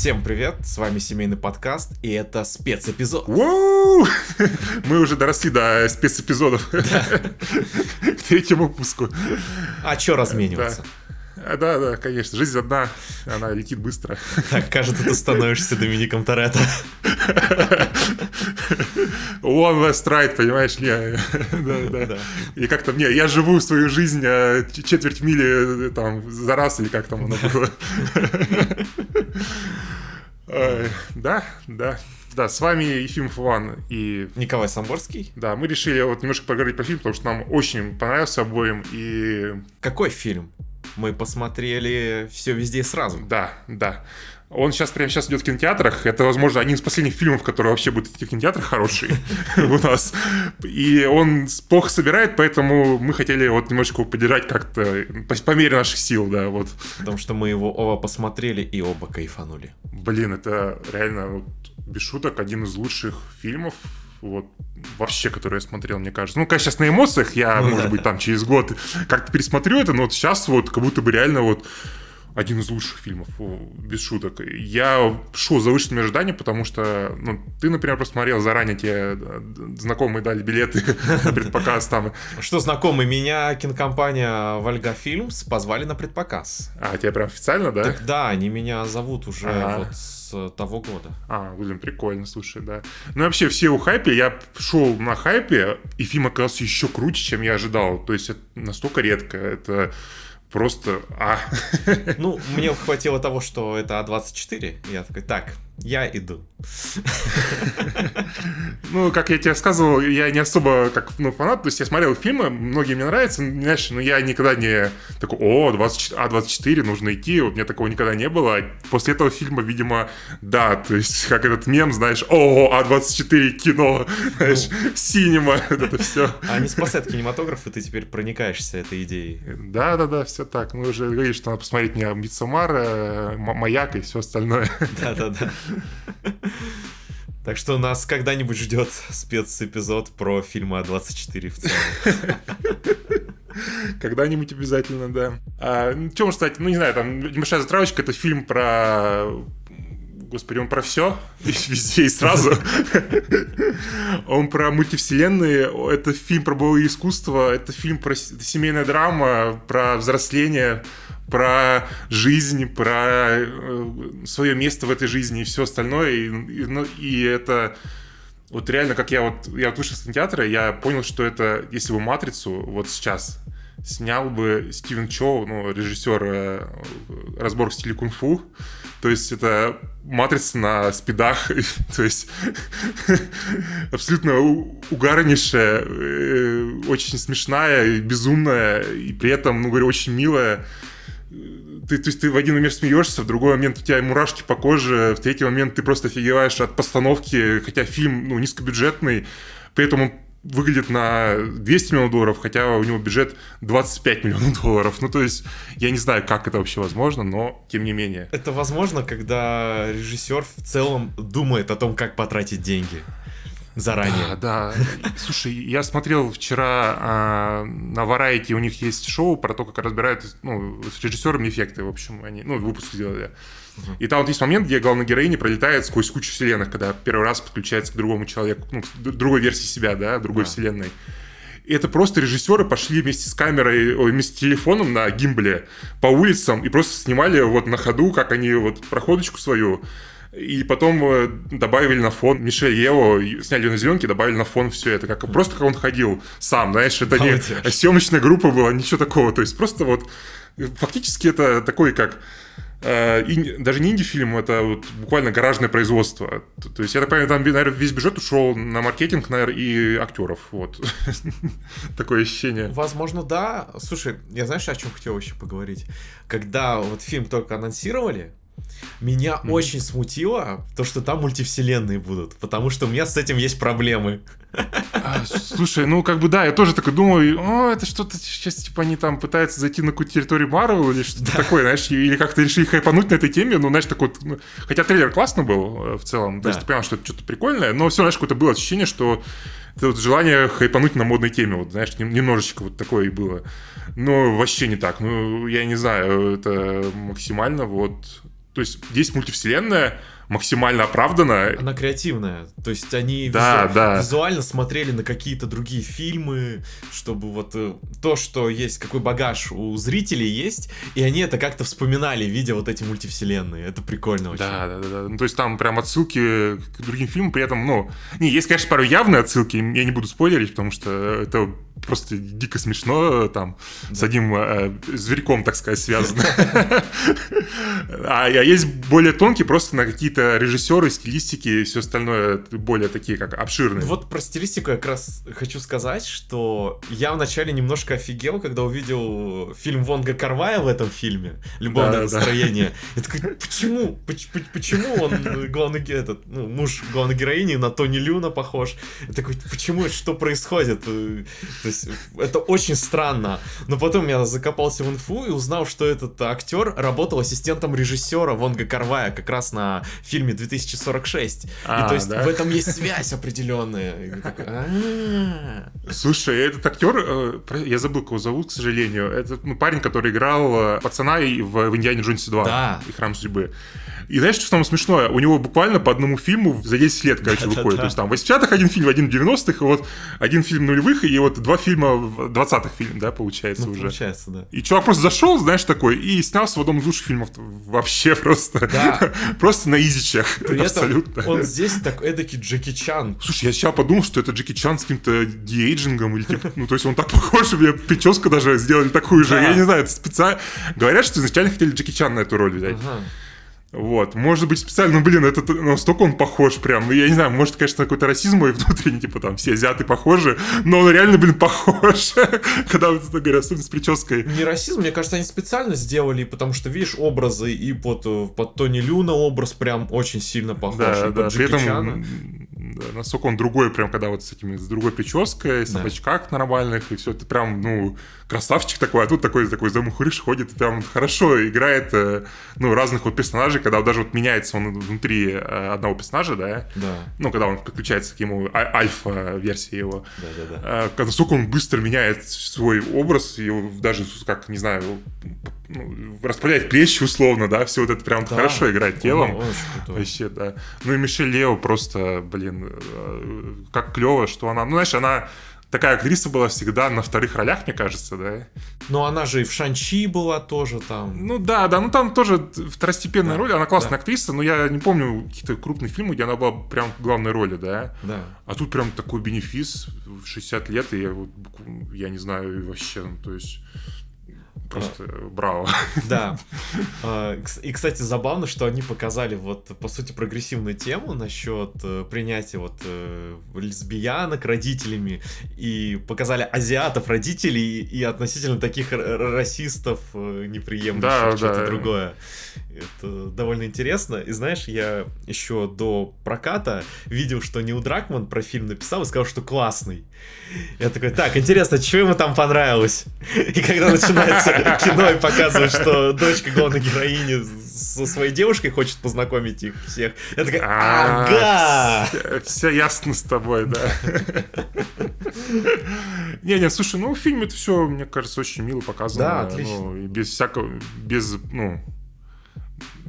Всем привет, с вами семейный подкаст, и это спецэпизод. Мы уже доросли до спецэпизодов. К третьему выпуску. А чё размениваться? Да. Да, да, конечно. Жизнь одна, она летит быстро. Так, кажется, ты становишься Домиником Торетто. One last ride, понимаешь? Не, да, да. И как-то мне, я живу свою жизнь а, четверть мили э, там за раз, или как там оно было. Да, да. Да, с вами Ефимов Иван и... Николай Самборский. Да, мы решили вот немножко поговорить по фильму, потому что нам очень понравился обоим, и... Какой фильм? Мы посмотрели все везде сразу. Да, да. Он сейчас прямо сейчас идет в кинотеатрах. Это, возможно, один из последних фильмов, которые вообще будут в кинотеатрах хорошие у нас. И он плохо собирает, поэтому мы хотели вот немножко его поддержать как-то по мере наших сил, да, вот. Потому что мы его оба посмотрели и оба кайфанули. Блин, это реально, без шуток, один из лучших фильмов вот вообще, который я смотрел, мне кажется. Ну, конечно, сейчас на эмоциях я, ну, может да. быть, там через год как-то пересмотрю это, но вот сейчас вот как будто бы реально вот один из лучших фильмов, без шуток. Я шел за высшими ожиданиями, потому что, ну, ты, например, посмотрел заранее, тебе э, знакомые дали билеты на предпоказ там. Что знакомый? Меня кинокомпания Вольга Фильмс позвали на предпоказ. А, тебя прям официально, да? Так, да, они меня зовут уже вот с того года. А, блин, прикольно, слушай, да. Ну, вообще, все у хайпе, я шел на хайпе, и фильм оказался еще круче, чем я ожидал. То есть, это настолько редко. Это просто А. Ну, мне хватило того, что это А24. Я такой, так, я иду. Ну, как я тебе рассказывал, я не особо как ну, фанат, то есть я смотрел фильмы, многие мне нравятся, знаешь, но я никогда не такой, о, 20, А24, нужно идти, у меня такого никогда не было. После этого фильма, видимо, да, то есть как этот мем, знаешь, о, А24 кино, знаешь, ну, синема, это все. А не спасает кинематограф, и ты теперь проникаешься этой идеей. Да-да-да, все так. Мы уже говорили, что надо посмотреть мне Митсумар, э, Маяк и все остальное. Да-да-да. Так что нас когда-нибудь ждет спецэпизод про фильмы А24 в целом. Когда-нибудь обязательно, да. А, ну, можно сказать? Ну, не знаю, там небольшая затравочка, это фильм про Господи, он про все, везде и сразу. Он про мультивселенные, это фильм про боевое искусство, это фильм про семейная драма, про взросление, про жизнь, про э, свое место в этой жизни и все остальное. И, и, ну, и это вот реально, как я вот, я вот вышел с кинотеатра, я понял, что это, если бы «Матрицу» вот сейчас снял бы Стивен Чоу, ну, режиссер э, разбор в стиле кунг-фу, то есть это матрица на спидах, то есть абсолютно угарнейшая, э, очень смешная, безумная, и при этом, ну, говорю, очень милая ты, то есть ты в один момент смеешься, в другой момент у тебя мурашки по коже, в третий момент ты просто офигеваешь от постановки, хотя фильм ну, низкобюджетный, при этом он выглядит на 200 миллионов долларов, хотя у него бюджет 25 миллионов долларов. Ну, то есть, я не знаю, как это вообще возможно, но тем не менее. Это возможно, когда режиссер в целом думает о том, как потратить деньги заранее. Да, да. Слушай, я смотрел вчера а, на Variety, у них есть шоу про то, как разбирают ну, с режиссерами эффекты, в общем, они, ну, выпуск сделали. И там вот есть момент, где главная героиня пролетает сквозь кучу вселенных, когда первый раз подключается к другому человеку, ну, другой версии себя, да, другой да. вселенной. И это просто режиссеры пошли вместе с камерой, вместе с телефоном на гимбле по улицам и просто снимали вот на ходу, как они вот проходочку свою и потом э, добавили на фон Мишель Ево, сняли на зеленке, добавили на фон все это. Как, просто как он ходил сам, знаешь, это не съемочная группа была, ничего такого. То есть просто вот фактически это такой как э, даже не инди-фильм, это вот буквально гаражное производство. То есть, я так понимаю, там, наверное, весь бюджет ушел на маркетинг, наверное, и актеров. Вот. Такое ощущение. Возможно, да. Слушай, я знаешь, о чем хотел еще поговорить? Когда вот фильм только анонсировали, меня mm. очень смутило то, что там мультивселенные будут, потому что у меня с этим есть проблемы. А, слушай, ну как бы да, я тоже такой думаю, о, это что-то сейчас типа они там пытаются зайти на какую-то территорию Марвел или что-то да. такое, знаешь, или как-то решили хайпануть на этой теме, ну, знаешь, такой, ну, хотя трейлер классно был э, в целом, да. то есть ты понял, что это что-то прикольное, но все, знаешь, какое-то было ощущение, что это вот желание хайпануть на модной теме, вот, знаешь, немножечко вот такое и было. Но вообще не так, ну, я не знаю, это максимально вот то есть здесь мультивселенная максимально оправдана. Она креативная. То есть они да, визу... да. визуально смотрели на какие-то другие фильмы, чтобы вот э, то, что есть, какой багаж у зрителей есть, и они это как-то вспоминали, видя вот эти мультивселенные. Это прикольно очень. Да, да. да. Ну, то есть там прям отсылки к другим фильмам, при этом, ну, не, есть, конечно, пару явные отсылки, я не буду спойлерить, потому что это просто дико смешно там да. с одним э, зверьком, так сказать, связано. А, а есть более тонкие, просто на какие-то режиссеры, стилистики и все остальное более такие, как обширные. Вот про стилистику я как раз хочу сказать, что я вначале немножко офигел, когда увидел фильм Вонга Карвая в этом фильме «Любовное настроение». Я такой, почему? Почему он главный этот, ну, муж главной героини на Тони Люна похож? Я такой, почему? Что происходит? Есть это очень странно. Но потом я закопался в инфу и узнал, что этот актер работал ассистентом режиссера Вонга Карвая как раз на фильме 2046. А, и то есть да? в этом есть связь определенная. «А». Слушай, этот актер, э, я забыл, кого зовут, к сожалению. Это ну, парень, который играл э, пацана в, Индиане Джонсе 2 да. и Храм судьбы. И знаешь, что самое смешное? У него буквально по одному фильму за 10 лет, короче, выходит. То есть там в 80-х один фильм, один в 90-х, и вот один фильм нулевых, и вот два фильма в 20-х фильм, да, получается ну, уже. Получается, да. И чувак просто зашел, знаешь, такой, и снялся в одном из лучших фильмов вообще просто. Да. просто на изичах. При Абсолютно. Он здесь так эдакий Джеки Чан. Слушай, я сейчас подумал, что это Джеки Чан с каким-то диэйджингом, или типа, ну, то есть он так похож, мне прическу даже сделали такую же. Я не знаю, это специально. Говорят, что изначально хотели Джеки Чан на эту роль взять. Ага. Вот, может быть, специально, ну, блин, это настолько он похож прям, ну, я не знаю, может, конечно, какой-то расизм мой внутренний, типа, там, все азиаты похожи, но он реально, блин, похож, когда вот это говорят, особенно с прической. Не расизм, мне кажется, они специально сделали, потому что, видишь, образы и под, э, под Тони Люна образ прям очень сильно похож, да, и да, под при этом, Чана. Насколько он другой, прям, когда вот с этими, с другой прической, с да. очках нормальных, и все это прям, ну, красавчик такой, а тут такой, такой замухрыш ходит, прям хорошо играет, э, ну, разных вот персонажей, когда даже вот меняется он внутри э, одного персонажа, да? Да. Ну, когда он подключается к ему а, альфа-версии его. Да, да, да. Когда насколько он быстро меняет свой образ, и даже, как, не знаю, ну, расправляет плечи условно, да, все вот это прям да. хорошо играет телом. Очень Вообще, да. Ну и Мишель Лео просто, блин, э, как клево, что она, ну, знаешь, она такая актриса была всегда на вторых ролях, мне кажется, да. Ну, она же и в Шанчи была тоже там. Ну да, да, ну там тоже второстепенная да, роль, она классная да. актриса, но я не помню какие-то крупные фильмы, где она была прям в главной роли, да. Да. А тут прям такой бенефис в 60 лет, и я вот, я не знаю вообще, ну, то есть... Просто браво. Да. А, и, кстати, забавно, что они показали вот, по сути, прогрессивную тему насчет э, принятия вот э, лесбиянок родителями и показали азиатов родителей и относительно таких расистов, э, неприемлющих да, что-то да. другое. Это довольно интересно. И знаешь, я еще до проката видел, что Нил Дракман про фильм написал и сказал, что классный. Я такой, так, интересно, что ему там понравилось? И когда начинается кино и показывает, что дочка главной героини со своей девушкой хочет познакомить их всех, я такой, а, ага! Все ясно с тобой, да. Не-не, слушай, ну в фильме это все, мне кажется, очень мило показано. Да, отлично. Ну, без всякого, без, ну,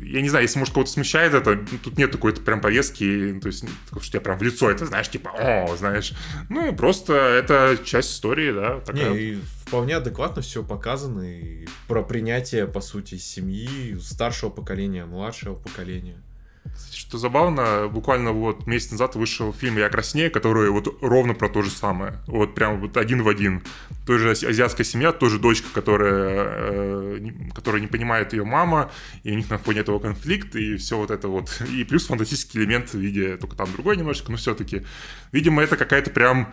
я не знаю, если, может, кого-то смущает это, тут нет какой-то прям повестки, то есть, что тебя прям в лицо это, знаешь, типа, о, знаешь. Ну, просто это часть истории, да. Такая. Не, вполне адекватно все показано, и про принятие, по сути, семьи, старшего поколения, младшего поколения. Что забавно, буквально вот месяц назад вышел фильм «Я краснее», который вот ровно про то же самое. Вот прям вот один в один. Тоже азиатская семья, тоже дочка, которая, э, которая не понимает ее мама, и у них на фоне этого конфликт, и все вот это вот. И плюс фантастический элемент в виде, только там другой немножечко, но все-таки. Видимо, это какая-то прям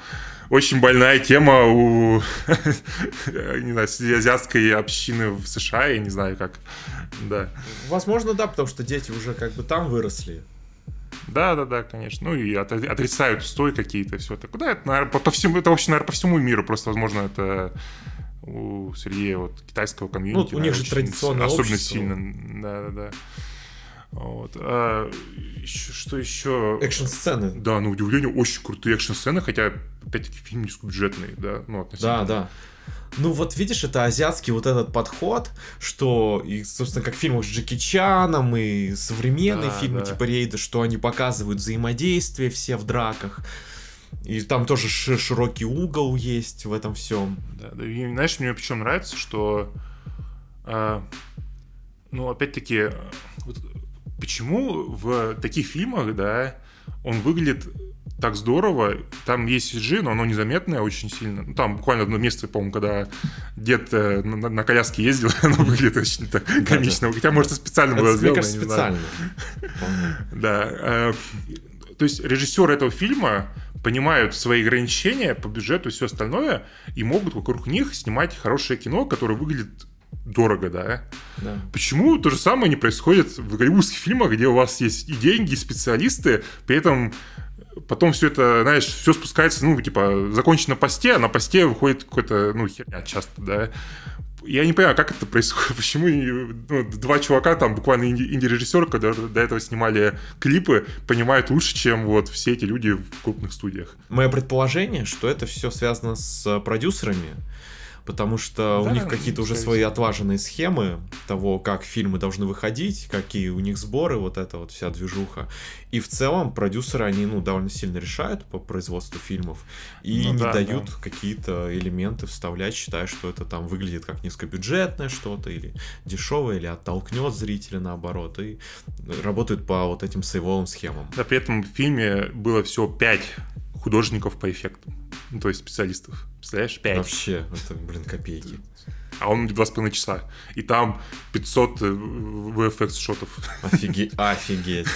очень больная тема у не знаю, азиатской общины в США, я не знаю как. Да. Возможно, да, потому что дети уже как бы там выросли. Да, да, да, конечно. Ну и отрицают устои какие-то, все такое. Да, это, наверное, по, по всему, это вообще, наверное, по всему миру. Просто, возможно, это у Сергея вот китайского комьюнити. Ну, у них же традиционное Особенно общество. сильно, да, да, да. Вот. А, еще, что еще? Экшн-сцены. Да, на удивление, очень крутые экшн-сцены, хотя, опять-таки, фильм низкобюджетный, да, ну, Да, да. Ну вот видишь, это азиатский вот этот подход, что, и, собственно, как в фильмах с Джеки Чаном и современные да, фильмы да. типа Рейда, что они показывают взаимодействие все в драках. И там тоже широкий угол есть в этом всем. Да, да. И, знаешь, мне причем нравится, что, э, ну, опять-таки, вот, почему в таких фильмах, да, он выглядит так здорово. Там есть CG, но оно незаметное очень сильно. Ну, там буквально одно место, по-моему, когда дед э, на, на коляске ездил, оно выглядит очень так комично. Хотя, может, и специально было сделано. Мне кажется, специально. Да. Э, то есть режиссер этого фильма понимают свои ограничения по бюджету и все остальное, и могут вокруг них снимать хорошее кино, которое выглядит дорого, да? да. Почему то же самое не происходит в голливудских фильмах, где у вас есть и деньги, и специалисты, при этом потом все это, знаешь, все спускается, ну, типа, закончено на посте, а на посте выходит какой-то, ну, херня часто, да. Я не понимаю, как это происходит, почему ну, два чувака, там буквально инди-режиссеры, когда до этого снимали клипы, понимают лучше, чем вот все эти люди в крупных студиях. Мое предположение, что это все связано с продюсерами, потому что да, у них какие-то уже свои отлаженные схемы того, как фильмы должны выходить, какие у них сборы, вот эта вот вся движуха. И в целом продюсеры, они, ну, довольно сильно решают по производству фильмов и ну, не да, дают да. какие-то элементы вставлять, считая, что это там выглядит как низкобюджетное что-то или дешевое, или оттолкнет зрителя наоборот, и работают по вот этим сейвовым схемам. Да, при этом в фильме было всего пять художников по эффекту. Ну, то есть специалистов. Представляешь? 5. Вообще, это, блин, копейки. А он два с половиной часа. И там 500 VFX шотов. Офигеть. Офигеть.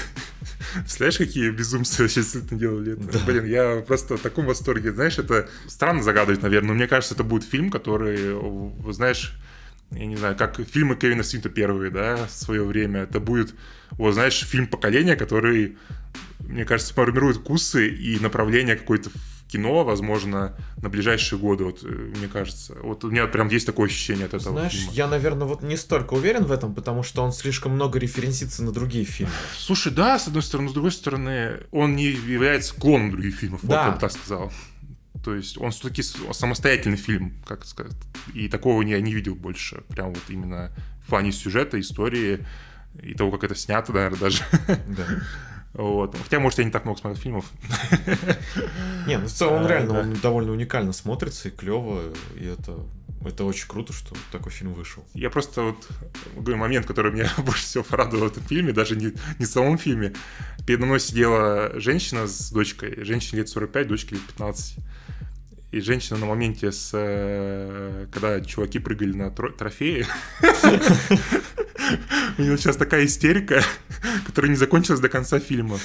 Представляешь, какие безумства вообще действительно делали это? Да. Блин, я просто в таком восторге. Знаешь, это странно загадывать, наверное, но мне кажется, это будет фильм, который, знаешь, я не знаю, как фильмы Кевина Смита первые, да, в свое время. Это будет, вот, знаешь, фильм поколения, который, мне кажется, формирует вкусы и направление какое-то в кино, возможно, на ближайшие годы, вот, э, мне кажется. Вот у меня прям есть такое ощущение от этого Знаешь, фильма. я, наверное, вот не столько уверен в этом, потому что он слишком много референсится на другие фильмы. Слушай, да, с одной стороны, с другой стороны, он не является клоном других фильмов, да. вот я бы так сказал. То есть он все-таки самостоятельный фильм, как сказать. И такого я не видел больше. Прям вот именно в плане сюжета, истории и того, как это снято, наверное, даже. Да. Вот. Хотя, может, я не так много смотрю фильмов. Не, ну в целом он а, реально он довольно уникально смотрится и клево, и это это очень круто, что такой фильм вышел. Я просто вот говорю момент, который меня больше всего порадовал в этом фильме, даже не, не в самом фильме. Передо мной сидела женщина с дочкой, женщине лет 45, дочке лет 15. И женщина на моменте, с, э, когда чуваки прыгали на трофеи, у нее сейчас такая истерика, которая не закончилась до конца фильма.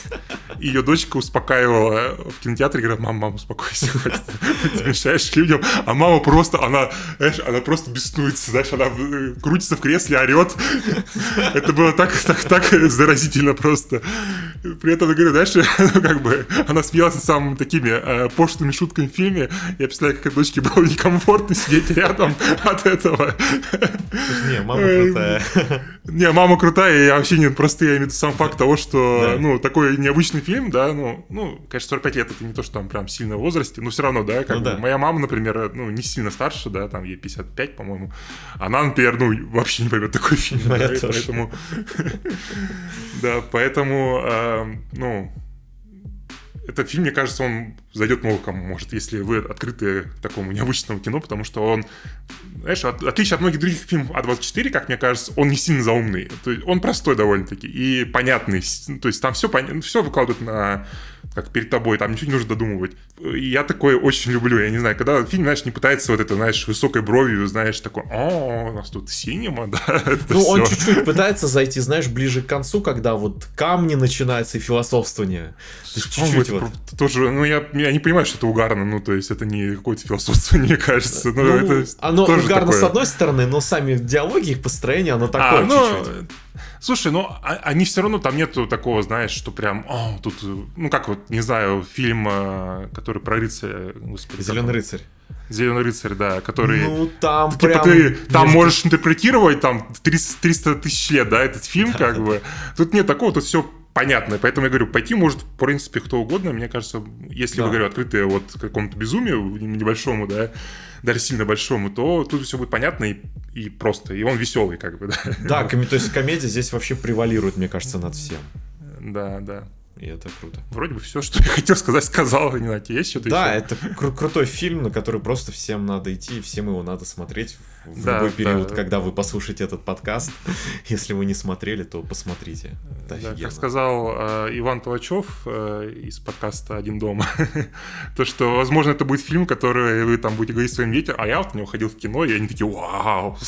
Ее дочка успокаивала в кинотеатре, говорит, мама, мама, успокойся, ты мешаешь людям. А мама просто, она, знаешь, она просто беснуется, знаешь, она э, крутится в кресле, орет. Это было так, так, так заразительно просто. При этом, говорю, знаешь, ну, как бы, она смеялась над самыми такими э, пошлыми шутками в фильме. Я представляю, как дочке было некомфортно сидеть рядом от этого. Не, мама крутая. Не, мама крутая, я вообще не, просто я имею в виду сам факт того, что, да. ну, такой необычный фильм, да, ну, ну, конечно, 45 лет это не то, что там прям сильно в возрасте, но все равно, да, как ну, бы, да. моя мама, например, ну, не сильно старше, да, там ей 55, по-моему, она, например, ну, вообще не поймет такой фильм, да, поэтому, да, поэтому, ну, этот фильм, мне кажется, он зайдет много кому, может, если вы открыты такому необычному кино, потому что он, знаешь, от, отличие от многих других фильмов А24, как мне кажется, он не сильно заумный. То есть он простой довольно-таки и понятный. То есть там все, все выкладывают на как перед тобой, там ничего не нужно додумывать. И я такое очень люблю, я не знаю, когда фильм, знаешь, не пытается вот это, знаешь, высокой бровью, знаешь, такой, о, у нас тут синема, да, Ну, все. он чуть-чуть пытается зайти, знаешь, ближе к концу, когда вот камни начинаются и философствование. Чуть-чуть вот. Тоже, ну, я, они, они понимают, что это угарно, ну, то есть это не какое-то философство, мне кажется. Ну, Ну, это оно тоже угарно такое. с одной стороны, но сами диалоги, их построение, оно такое А, ну, чуть-чуть. Слушай, ну а- они все равно там нету такого, знаешь, что прям, о, тут, ну как вот, не знаю, фильм, э, который про рыцаря, господи, Зеленый рыцарь. Зеленый рыцарь, да, который. Ну, там Типа прям... ты там между- можешь интерпретировать там 300, 300 тысяч лет, да, этот фильм, как бы. Тут нет такого, тут все понятно. Поэтому я говорю, пойти может, в принципе, кто угодно. Мне кажется, если Да. вы, говорю, открытые вот к какому-то безумию небольшому, да, даже сильно большому, то тут все будет понятно и, и просто. И он веселый, как бы, да. Да, то есть комедия здесь вообще превалирует, мне кажется, над всем. Да, да. И это круто. Вроде бы все, что я хотел сказать, сказал. Не знаю, есть что-то Да, еще? это кру- крутой фильм, на который просто всем надо идти, и всем его надо смотреть в Да, любой период, да. когда вы послушаете этот подкаст. Если вы не смотрели, то посмотрите. Это Да, офигенно. как сказал э, Иван Толачев э, из подкаста «Один дома», то, что, возможно, это будет фильм, который вы там будете говорить своим детям, а я вот на него ходил в кино, и они такие «Вау!»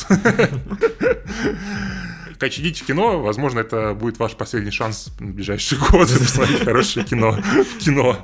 Короче, идите в кино, возможно, это будет ваш последний шанс на ближайший год посмотреть хорошее кино кино.